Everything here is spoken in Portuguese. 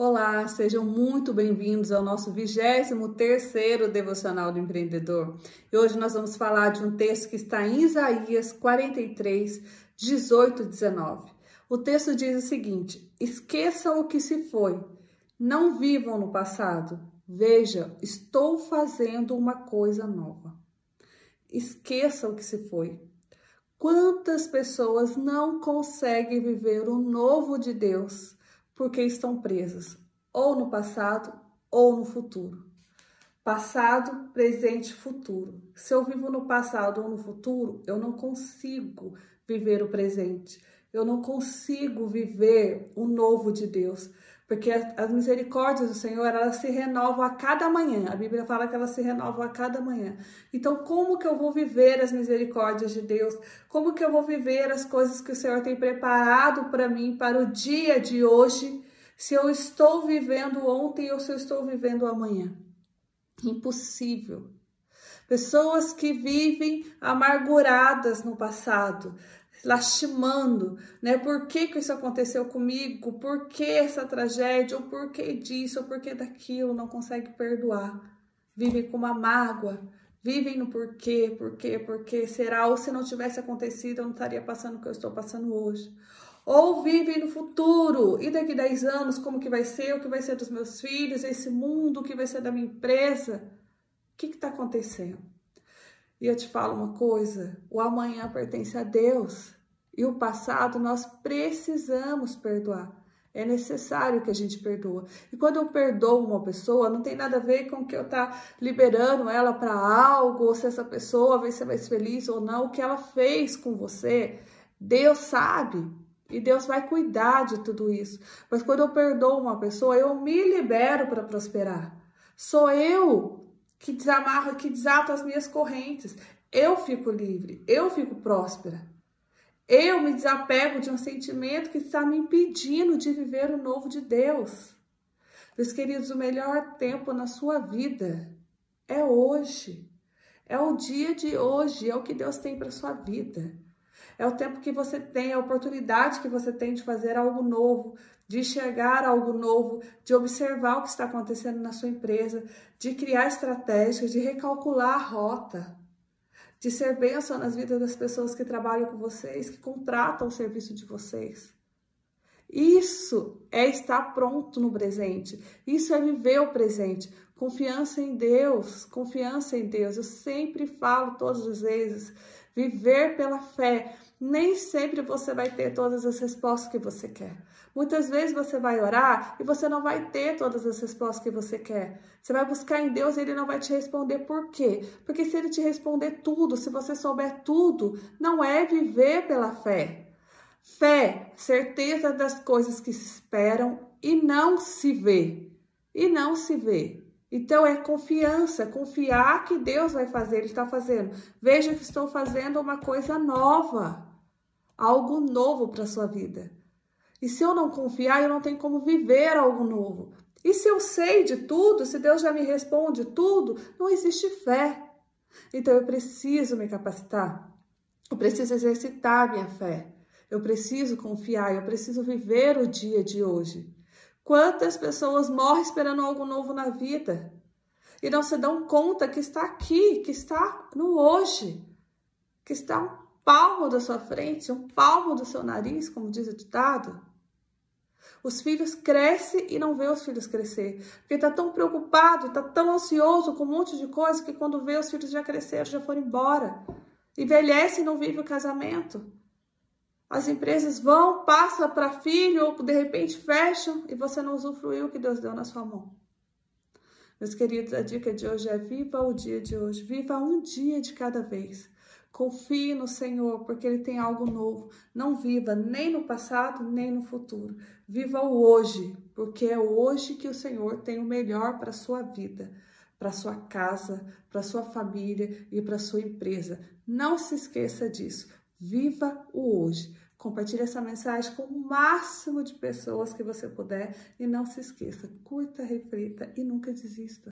Olá, sejam muito bem-vindos ao nosso 23º Devocional do Empreendedor. E hoje nós vamos falar de um texto que está em Isaías 43, 18 e 19. O texto diz o seguinte: Esqueçam o que se foi, não vivam no passado. Veja, estou fazendo uma coisa nova. Esqueça o que se foi. Quantas pessoas não conseguem viver o novo de Deus? Porque estão presas ou no passado ou no futuro. Passado, presente, futuro. Se eu vivo no passado ou no futuro, eu não consigo viver o presente. Eu não consigo viver o novo de Deus, porque as misericórdias do Senhor, elas se renovam a cada manhã. A Bíblia fala que elas se renovam a cada manhã. Então, como que eu vou viver as misericórdias de Deus? Como que eu vou viver as coisas que o Senhor tem preparado para mim para o dia de hoje, se eu estou vivendo ontem ou se eu estou vivendo amanhã? Impossível. Pessoas que vivem amarguradas no passado, lastimando, né? Por que, que isso aconteceu comigo? Por que essa tragédia? Ou por que disso? Ou por que daquilo? Não consegue perdoar. Vivem com uma mágoa. Vivem no porquê, porquê, porquê. Será? Ou se não tivesse acontecido, eu não estaria passando o que eu estou passando hoje. Ou vivem no futuro. E daqui 10 anos, como que vai ser? O que vai ser dos meus filhos? Esse mundo? O que vai ser da minha empresa? O que está acontecendo? E eu te falo uma coisa: o amanhã pertence a Deus e o passado nós precisamos perdoar. É necessário que a gente perdoa. E quando eu perdoo uma pessoa, não tem nada a ver com que eu tá liberando ela para algo, ou se essa pessoa vai ser mais feliz ou não. O que ela fez com você, Deus sabe. E Deus vai cuidar de tudo isso. Mas quando eu perdoo uma pessoa, eu me libero para prosperar. Sou eu que desamarra, que desata as minhas correntes. Eu fico livre, eu fico próspera. Eu me desapego de um sentimento que está me impedindo de viver o novo de Deus. Meus queridos, o melhor tempo na sua vida é hoje. É o dia de hoje, é o que Deus tem para sua vida. É o tempo que você tem, a oportunidade que você tem de fazer algo novo, de enxergar algo novo, de observar o que está acontecendo na sua empresa, de criar estratégias, de recalcular a rota, de ser bênção nas vidas das pessoas que trabalham com vocês, que contratam o serviço de vocês. Isso é estar pronto no presente. Isso é viver o presente. Confiança em Deus, confiança em Deus. Eu sempre falo todas as vezes, viver pela fé nem sempre você vai ter todas as respostas que você quer. Muitas vezes você vai orar e você não vai ter todas as respostas que você quer. Você vai buscar em Deus e ele não vai te responder por quê? Porque se ele te responder tudo, se você souber tudo, não é viver pela fé. Fé, certeza das coisas que se esperam e não se vê. E não se vê. Então é confiança, confiar que Deus vai fazer, Ele está fazendo. Veja que estou fazendo uma coisa nova algo novo para sua vida. E se eu não confiar, eu não tenho como viver algo novo. E se eu sei de tudo, se Deus já me responde tudo, não existe fé. Então eu preciso me capacitar. Eu preciso exercitar minha fé. Eu preciso confiar, eu preciso viver o dia de hoje. Quantas pessoas morrem esperando algo novo na vida e não se dão conta que está aqui, que está no hoje, que está palmo da sua frente, um palmo do seu nariz, como diz o ditado. Os filhos crescem e não vê os filhos crescer, porque está tão preocupado, está tão ansioso com um monte de coisa que quando vê os filhos já cresceram, já foram embora. Envelhece e não vive o casamento. As empresas vão, passam para filho ou de repente fecham e você não usufruiu o que Deus deu na sua mão. Meus queridos, a dica de hoje é viva o dia de hoje, viva um dia de cada vez. Confie no Senhor, porque Ele tem algo novo. Não viva nem no passado, nem no futuro. Viva o hoje, porque é hoje que o Senhor tem o melhor para a sua vida, para a sua casa, para a sua família e para a sua empresa. Não se esqueça disso. Viva o hoje. Compartilhe essa mensagem com o máximo de pessoas que você puder e não se esqueça, curta, reflita e nunca desista.